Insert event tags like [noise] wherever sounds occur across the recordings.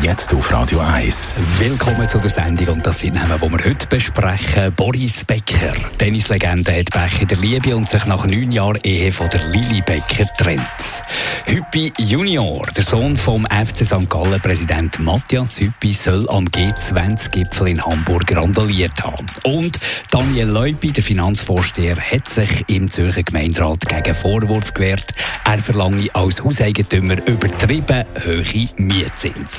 Jetzt auf Radio 1. Willkommen zu der Sendung und das sind Namen, die wir heute besprechen. Boris Becker, Tennislegende, hat Becker in der Liebe und sich nach neun Jahren Ehe von der Lili Becker trennt. Hüppi Junior, der Sohn vom FC St. Gallen Präsident Matthias Hüppi, soll am G20-Gipfel in Hamburg randaliert haben. Und Daniel Leupi, der Finanzvorsteher, hat sich im Zürcher Gemeinderat gegen Vorwurf gewehrt, er verlange als Hauseigentümer übertrieben hohe Mietzins.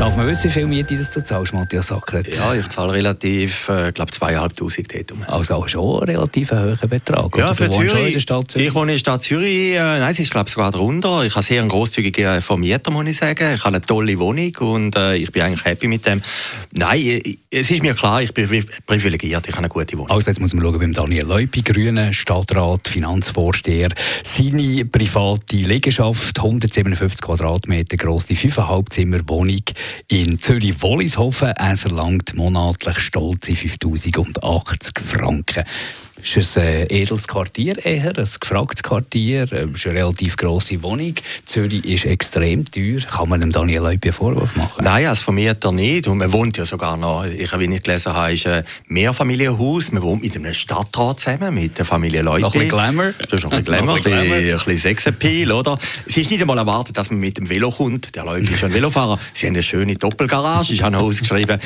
Darf man wissen, wie viel Miete das du zahlst, Matthias Sackert? Ja, ich zahle relativ, äh, glaube zweieinhalbtausend dort. Also auch schon einen relativ hohen Betrag. Ja, für Zürich, in der Stadt Zürich. Ich wohne in der Stadt Zürich. Äh, nein, es ist glaube sogar drunter. Ich habe sehr einen grosszügigen Vermieter, muss ich sagen. Ich habe eine tolle Wohnung und äh, ich bin eigentlich happy mit dem. Nein, äh, es ist mir klar, ich bin privilegiert. Ich habe eine gute Wohnung. Also jetzt muss man schauen beim Daniel Leupi, Grüne, Stadtrat, Finanzvorsteher. Seine private Liegenschaft, 157 Quadratmeter groß, die 5,5 Zimmer Wohnung in Zürich-Wollishofen. Er verlangt monatlich stolze 5080 Franken. Ist es ein edles Quartier eher, ein gefragtes Quartier, es ist eine relativ grosse Wohnung. Zürich ist extrem teuer. Kann man dem Daniel Leupi einen Vorwurf machen? Nein, als Vermieter nicht. Und man wohnt ja sogar noch, ich, wie ich gelesen habe, ist ein Mehrfamilienhaus. Man wohnt mit einem Stadtrat zusammen, mit der Familie Leupi. Noch ein bisschen Glamour. Das ist noch ein bisschen [laughs] Glamour, ein bisschen, ein bisschen Sexappeal, oder? Es ist nicht einmal erwartet, dass man mit dem Velo kommt. Der Leupi ist ein Velofahrer. Sie haben eine schöne Doppelgarage, ich habe noch ausgeschrieben.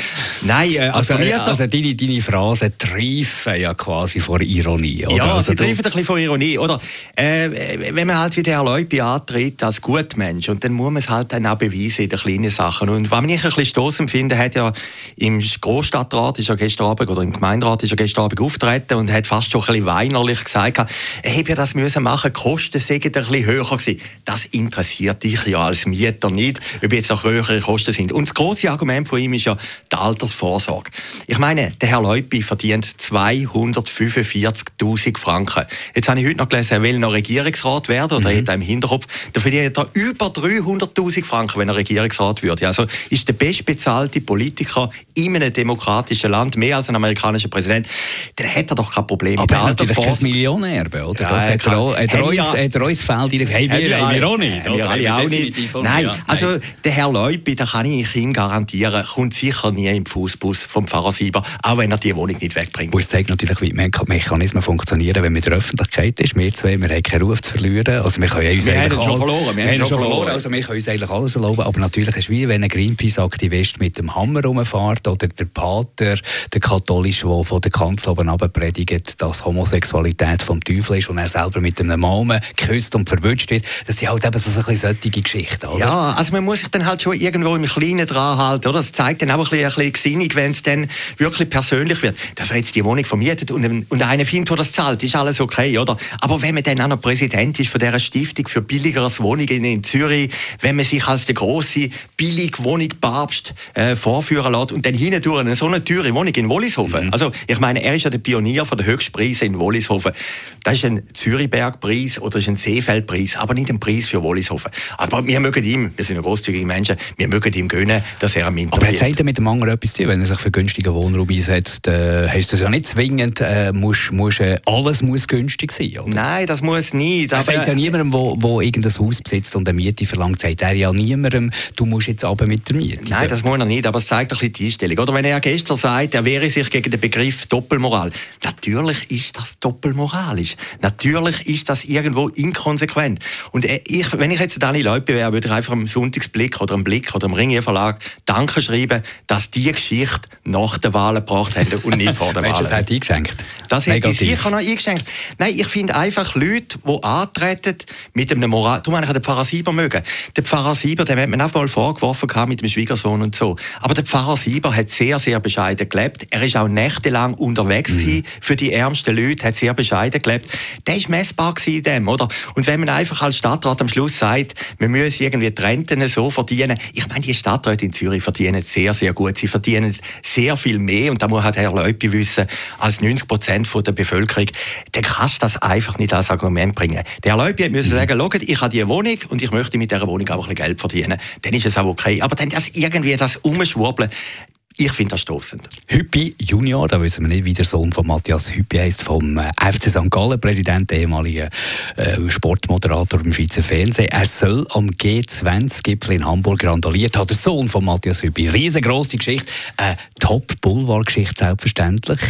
Nein, äh, als also, Vermieter... Also deine, deine Phrasen treifen ja quasi vor Ironie, oder? Ja, also sie treffen ein bisschen von Ironie, oder? Äh, wenn man halt wie der Herr Leupi antritt als Gutmensch, und dann muss man es halt dann auch beweisen in den kleinen Sachen. Und was mich ein bisschen stossend finde, hat ja im Großstadtrat ist ja gestern Abend, oder im Gemeinderat ist ja gestern Abend auftreten und hat fast schon ein bisschen weinerlich gesagt, er hätte ja das müssen machen, die Kosten seien ein bisschen höher gewesen. Das interessiert dich ja als Mieter nicht, ob jetzt noch höhere Kosten sind. Und das große Argument von ihm ist ja die Altersvorsorge. Ich meine, der Herr Leupi verdient 245.000 Franken. Jetzt habe ich heute noch gelesen, er will noch Regierungsrat werden, oder mhm. hat er im Hinterkopf, da verdient er über 300.000 Franken, wenn er Regierungsrat würde. Also ist der bestbezahlte Politiker in einem demokratischen Land, mehr als ein amerikanischer Präsident, dann hat er doch kein Problem Aber mit der Altersvorsorge. kein Millionärbe, oder? Ja, das hat er, auch, hat er uns, hat er uns fehlt in der hey, wir, wir, wir auch nicht. Wir alle auch nicht. Nein, also der Herr Leupi, da kann ich ihm garantieren, kommt sicher nie im Fußbus vom Pfarrer Sieber, auch wenn er die Wohnung nicht wegbringt. Das zeigt natürlich, wie Mechanismen funktionieren, wenn man in der Öffentlichkeit ist. Wir zwei, wir haben keinen Ruf zu verlieren. Also wir können uns wir haben schon verloren. Wir haben schon verloren. Also wir können uns eigentlich alles erlauben. Aber natürlich ist es wie wenn ein Greenpeace-Aktivist mit dem Hammer rumfährt oder der Pater, der Katholische, der von der Kanzel oben predigt, dass Homosexualität vom Teufel ist und er selber mit einem Mann geküsst und verwünscht wird. Das sind halt eben so ein bisschen solche Geschichten, oder? Ja, also man muss sich dann halt schon irgendwo im Kleinen dran halten, oder? Das zeigt dann auch ein bisschen, ein bisschen Gesinnung, wenn es dann wirklich persönlich wird. Dass er jetzt die Wohnung vermietet und, und einer findet, der das zahlt, ist alles okay, oder? Aber wenn man dann auch noch Präsident ist von dieser Stiftung für billigeres Wohnungen in Zürich, wenn man sich als der große Billigwohnung-Papst äh, vorführen lässt und dann hindurch eine so eine teure Wohnung in Wollishofen. Mhm. Also, ich meine, er ist ja der Pionier von der Höchstpreise in Wollishofen. Das ist ein Zürichbergpreis oder ist ein Seefeldpreis, aber nicht ein Preis für Wollishofen. Aber wir mögen ihm, wir sind ja großzügige Menschen, wir mögen ihm gönnen, dass er am Internet... Aber er sagt mit dem anderen etwas zu wenn er sich für günstigen Wohnraum einsetzt, äh, heisst das ja nicht zwingend, äh, muss, muss, äh, alles muss günstig sein, oder? Nein, das muss nicht. Er sagt ja niemandem, der wo, irgendein Haus besitzt und eine Miete verlangt, sagt er ja niemandem, du musst jetzt aber mit der Miete. Nein, das muss er nicht, aber es zeigt ein bisschen die Einstellung. Oder wenn er gestern sagt, er wehre sich gegen den Begriff Doppelmoral. Natürlich ist das doppelmoralisch. Natürlich ist das irgendwo inkonsequent. Und äh, ich, wenn ich jetzt Dani Leupe wäre, würde ich einfach am Sonntagsblick oder am Blick oder am Ringier Verlag Danke schreiben, dass die Geschichte nach der Wahl gebracht haben und nicht vor der Wahl. das hat eingeschenkt? Das hätte ich sicher noch eingeschenkt. Nein, ich finde einfach Leute, die antreten mit einem Moral... Du meinst, den Pfarrer Sieber mögen. Der Pfarrer Sieber, dem hat man auch mal vorgeworfen mit dem Schwiegersohn und so. Aber der Pfarrer Sieber hat sehr, sehr bescheiden gelebt. Er ist auch nächtelang unterwegs mhm. für die ärmsten Leute, hat sehr bescheiden gelebt. Der ist messbar in dem, oder? Und wenn man einfach als Stadtrat am Schluss sagt, wir müssen irgendwie die Renten so verdienen. Ich meine, die Stadträte in Zürich verdienen sehr, sehr gut. Sie verdienen sehr viel mehr, und da muss halt Herr Leupi wissen, als 90 Prozent von der Bevölkerung, dann kannst du das einfach nicht als Argument bringen. Der Leute müssen mhm. sagen, schaut, ich habe diese Wohnung und ich möchte mit dieser Wohnung auch ein bisschen Geld verdienen. Dann ist es auch okay. Aber dann das irgendwie das Umschwurbeln, ich finde das stoßend. Hüppi Junior, da wissen wir nicht, wie der Sohn von Matthias Hüppi heißt, vom äh, FC St. Gallen, Präsident, ehemaliger äh, Sportmoderator im Schweizer Fernsehen. Er soll am G20-Gipfel in Hamburg randaliert haben. Der Sohn von Matthias Hüppi. Riesengroße Geschichte, äh, Top-Boulevard-Geschichte selbstverständlich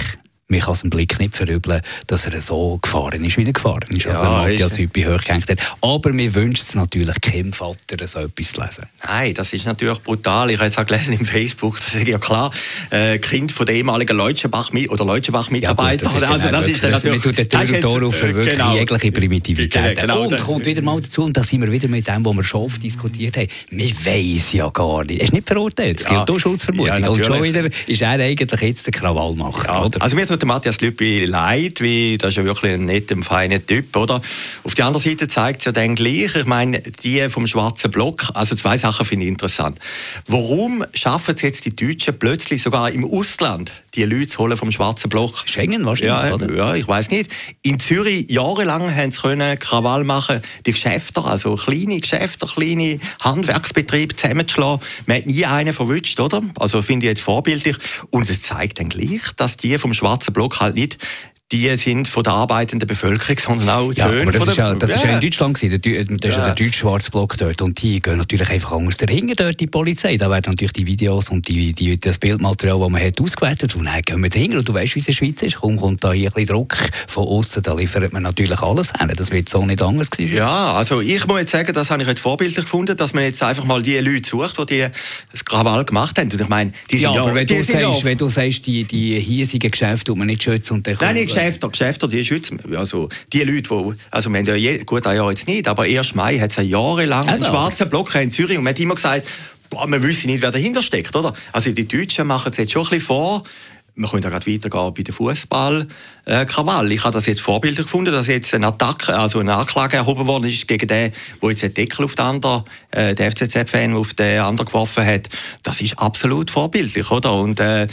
man kann es im Blick nicht verübeln, dass er so gefahren ist, wie er gefahren ist. Also ja, Matthias Hüppi hochgehängt hat. Aber mir wünscht es natürlich keinem Vater, so etwas zu lesen. Nein, das ist natürlich brutal. Ich habe jetzt auch gelesen im Facebook, das ist ja klar, äh, Kind von der ehemaligen Leutschenbach-Mitarbeiter. Ja, also das ist dann natürlich... Man tut den Tür und Tor auf für wirklich genau, jegliche Primitivität. Genau, und kommt wieder mal dazu, und da sind wir wieder mit dem, was wir schon oft diskutiert haben, wir weiss ja gar nicht. Er ist nicht verurteilt, es gilt ja, Schutzvermutung. Ja, und schon wieder ist er eigentlich jetzt der Krawallmacher. Ja, oder? Also tut der Matthias Lüppi leid, wie, das ist ja wirklich ein netter, feiner Typ, oder? Auf der anderen Seite zeigt es ja dann gleich, ich meine, die vom schwarzen Block, also zwei Sachen finde ich interessant. Warum schaffen es jetzt die Deutschen plötzlich sogar im Ausland, die Leute zu holen vom schwarzen Block? Schengen wahrscheinlich, ja, oder? Ja, ich weiß nicht. In Zürich jahrelang haben sie können Krawall machen, die Geschäfte, also kleine Geschäfte, kleine Handwerksbetriebe zusammenzuschlagen. Man hat nie einen verwünscht, oder? Also finde ich jetzt vorbildlich. Und es zeigt dann gleich, dass die vom schwarzen Block halt nicht die sind von der arbeitenden Bevölkerung, sondern auch die ja, Söhne aber das ist ja, das ja. ist ja in Deutschland gewesen, der, das ist ja. der deutsche Block dort und die gehen natürlich einfach anders dahinter dort, die Polizei. Da werden natürlich die Videos und die, die, das Bildmaterial, das man hat, ausgewertet und dann gehen wir dahinter und du weißt, wie es in der Schweiz ist. Komm, kommt da hier ein bisschen Druck von außen, da liefert man natürlich alles hin. Das wird so nicht anders gewesen Ja, also ich muss jetzt sagen, das habe ich jetzt vorbildlich gefunden, dass man jetzt einfach mal die Leute sucht, die, die das Krawall gemacht haben. Und ich meine, die sind ja, aber wenn, du sagst, wenn du sagst, die, die hiesigen Geschäfte tut man nicht schützen und dann Nein, Geschäfte, Geschäfte, die schützen, also die Leute, die, also wir haben ja je, gut, ein Jahr jetzt nicht, aber erst Mai hat es jahrelang einen schwarzen Block in Zürich und man hat immer gesagt, boah, man wüsste nicht, wer dahinter steckt, oder? Also die Deutschen machen es jetzt schon ein bisschen vor, wir können da gerade weitergehen bei den Fußball äh, Krawall. Ich habe das jetzt vorbildlich gefunden, dass jetzt eine Attacke, also eine Anklage erhoben worden ist gegen den, der jetzt den Deckel auf den anderen, äh, den FCZ-Fan auf den anderen geworfen hat. Das ist absolut vorbildlich, oder? Und äh,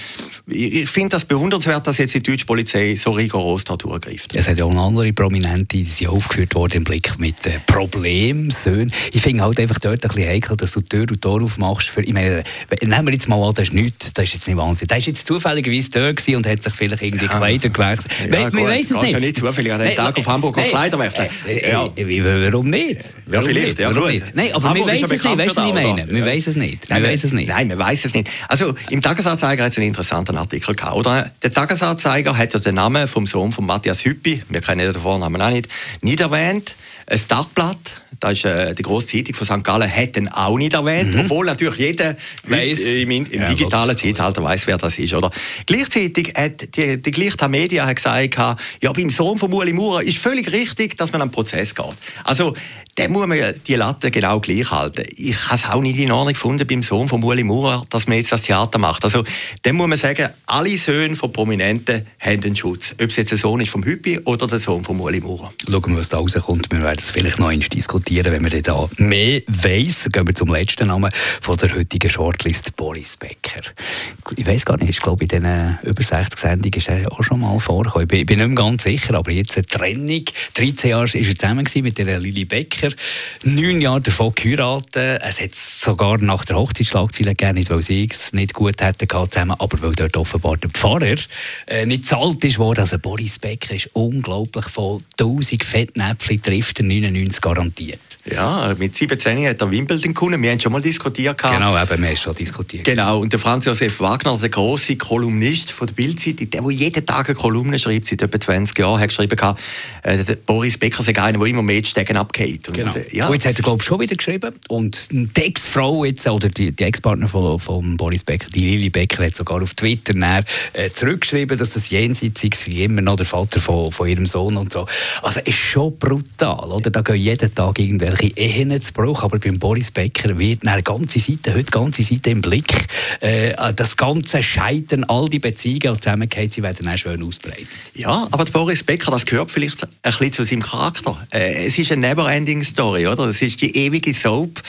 ich, finde das bewundernswert, dass jetzt die deutsche Polizei so rigoros da durchgreift. Es hat ja auch andere Prominente, die sind aufgeführt worden im Blick mit äh, Problemsöhnen. Ich finde halt einfach dort ein bisschen heikel, dass du Tür und Tor aufmachst. Für, ich meine, nehmen wir jetzt mal an, das ist nichts, das ist jetzt nicht Wahnsinn. Der ist jetzt zufälligerweise dort und hat sich vielleicht irgendwie ja. Kleider gewechselt. Ja, man, weiß es nicht. ja nicht zufällig an den Tag auf Hamburg nein, Kleider wechseln. Ja. warum nicht? Ja, vielleicht, ja gut. Nein, aber Hamburg wir wissen es nicht, weißt du, was ich meine? Wir wissen es nicht. Wir wissen es nicht. Nein, wir wissen es nicht. Also, im Tagesanzeiger hat es einen interessanten Artikel gehabt, oder? Der Tagesanzeiger hat ja den Namen vom Sohn von Matthias Hüppi, wir kennen den Vornamen auch nicht, nicht erwähnt. Ein Tagblatt das ist äh, die grosse Zeitung von St. Gallen, hat ihn auch nicht erwähnt, mhm. obwohl natürlich jeder weiss, im, im ja, digitalen Zeitalter weiß, wer das ist. Oder? Gleichzeitig hat die, die Gleichta Media gesagt, ja, beim Sohn von Ueli Maurer ist völlig richtig, dass man an den Prozess geht. Also, dann muss man die Latte genau gleich halten. Ich habe es auch nicht in Ordnung gefunden beim Sohn von Ueli Maurer, dass man jetzt das Theater macht. Also, dann muss man sagen, alle Söhne von Prominenten haben einen Schutz. Ob es jetzt der Sohn ist vom Hüppi oder der Sohn von Ueli Maurer. Schauen wir, was da rauskommt. Wir werden es vielleicht noch einmal diskutieren wenn man da mehr weiss. Gehen wir zum letzten Namen von der heutigen Shortlist, Boris Becker. Ich weiß gar nicht, ich glaube, in diesen über 60 Sendungen ist er auch schon mal vorgekommen. Ich bin, nicht mehr ganz sicher, aber jetzt eine Trennung. 13 Jahre war er zusammen mit der Lili Becker. Neun Jahre davon geheiratet. Es hat sogar nach der Hochzeitsschlagzeile gegeben, nicht weil sie es nicht gut hätten zusammen, aber weil dort offenbar der Pfarrer äh, nicht zahlt ist worden. Also Boris Becker ist unglaublich von 1000 Fettnäpfchen trifft er 99 garantiert. Ja, mit 17 hat er Wimbledon gewonnen. Wir haben schon mal diskutiert. Genau, eben, wir haben schon diskutiert. Genau, und der Franz Josef Wagner, der große Kolumnist von der Bildzeitung, der, der jeden Tag eine Kolumne schreibt, seit etwa 20 Jahren, hat geschrieben, äh, Boris Becker sei einer, der immer mehr Stegen abgeht. Und, genau. Äh, ja. und jetzt hat er, glaube ich, schon wieder geschrieben. Und die Ex-Frau jetzt, oder die, die Ex-Partner von, von Boris Becker, die Lili Becker, hat sogar auf Twitter näher, äh, zurückgeschrieben, dass das jenseits ist, wie immer noch der Vater von, von ihrem Sohn und so. Also, ist schon brutal, oder? Da gehen jeden Tag irgendwelche Ehen zu Bruch, aber beim Boris Becker wird eine ganze Seite, heute ganze Seite im Blick. Äh, das ganze Scheitern, all die Beziehungen und Zusammenhänge, sie werden auch schön ausbreitet. Ja, aber Boris Becker, das gehört vielleicht ein bisschen zu seinem Charakter. Äh, es ist eine Neverending Story, oder? Es ist die ewige Soap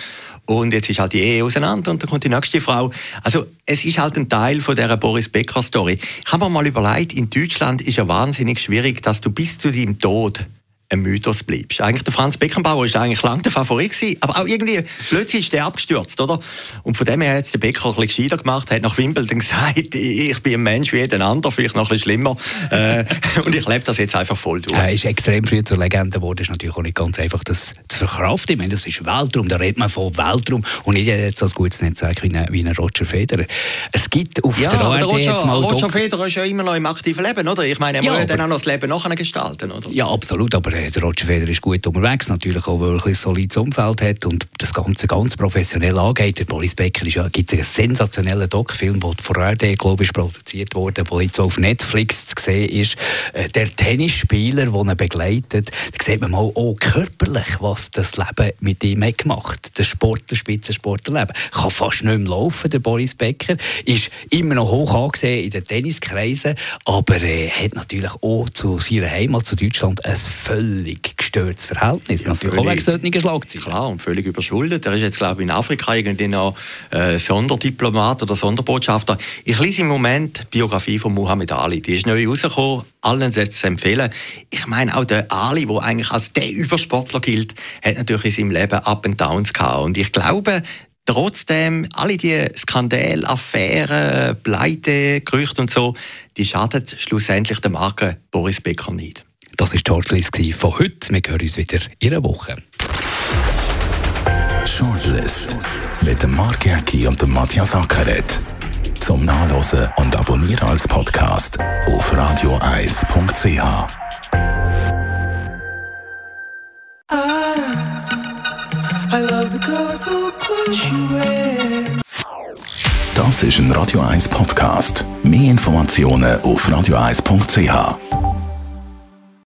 und jetzt ist halt die Ehe auseinander und dann kommt die nächste Frau. Also es ist halt ein Teil von dieser Boris Becker Story. Ich habe mir mal überlegt, in Deutschland ist ja wahnsinnig schwierig, dass du bis zu deinem Tod ein Mythos bleibst. Eigentlich der Franz Beckenbauer ist eigentlich lange der Favorit gewesen, aber auch irgendwie plötzlich ist der abgestürzt, oder? Und von dem her hat jetzt der Becker ein bisschen gescheiter gemacht, hat nach Wimbledon [laughs] gesagt, ich bin ein Mensch wie jeder andere, vielleicht noch ein bisschen schlimmer. äh, und ich lebe das jetzt einfach voll durch. Er ist extrem früh zur Legende geworden, ist natürlich auch nicht ganz einfach, das zu verkraften. Ich meine, das ist Weltraum, da redet man von Weltraum und nicht jetzt so ein gutes Netzwerk wie ein, wie ein Roger Federer. Es gibt auf ja, der ARD Roger, jetzt mal Roger Federer ist ja immer noch im aktiven Leben, oder? Ich meine, er Ja, muss ja dann auch noch das Leben nachher gestalten, oder? Ja, absolut. Aber äh, der Roger Federer ist gut unterwegs, natürlich auch, weil er ein solides Umfeld hat und das Ganze ganz professionell angeht. Der Boris Becker ist ja, gibt einen sensationellen Doc-Film, der von RD, glaube ich, produziert wurde, der jetzt auf Netflix zu sehen ist. Äh, der Tennisspieler, der ihn begleitet, da sieht man mal auch körperlich, was das Leben mit ihm hat gemacht. Der Sport, der Spitzensportlerleben. Kann fast nicht mehr laufen, der Boris Becker. Ist immer noch hoch angesehen in den Tenniskreisen, aber äh, hat natürlich auch zu seiner Heimat, zu Deutschland, ein völlig gestörtes Verhältnis. natürlich auch völlig. wegen solchen Schlagzeilen. Klar, und völlig überschuldet. Er ist jetzt, glaube ich, in Afrika irgendwie noch äh, Sonderdiplomat oder Sonderbotschafter. Ich lese im Moment die Biografie von Muhammad Ali. Die ist neu rausgekommen. Allen setzt es empfehlen. Ich meine, auch der Ali, der eigentlich als der Übersportler gilt, hat natürlich in seinem Leben Up and Downs gehabt. Und ich glaube, Trotzdem, alle die Skandale, Affären, Pleite, Gerüchte und so, die schaden schlussendlich der Marke Boris Becker nicht. Das war die Shortlist von heute. Wir hören uns wieder in einer Woche. Shortlist mit dem Mark Jäcki und dem Matthias Ackeret. Zum Nachlesen und Abonnieren als Podcast auf radioeis.ch. I love the colorful clothes you wear. Das ist ein Radio 1 Podcast. Mehr Informationen auf radioeis.ch.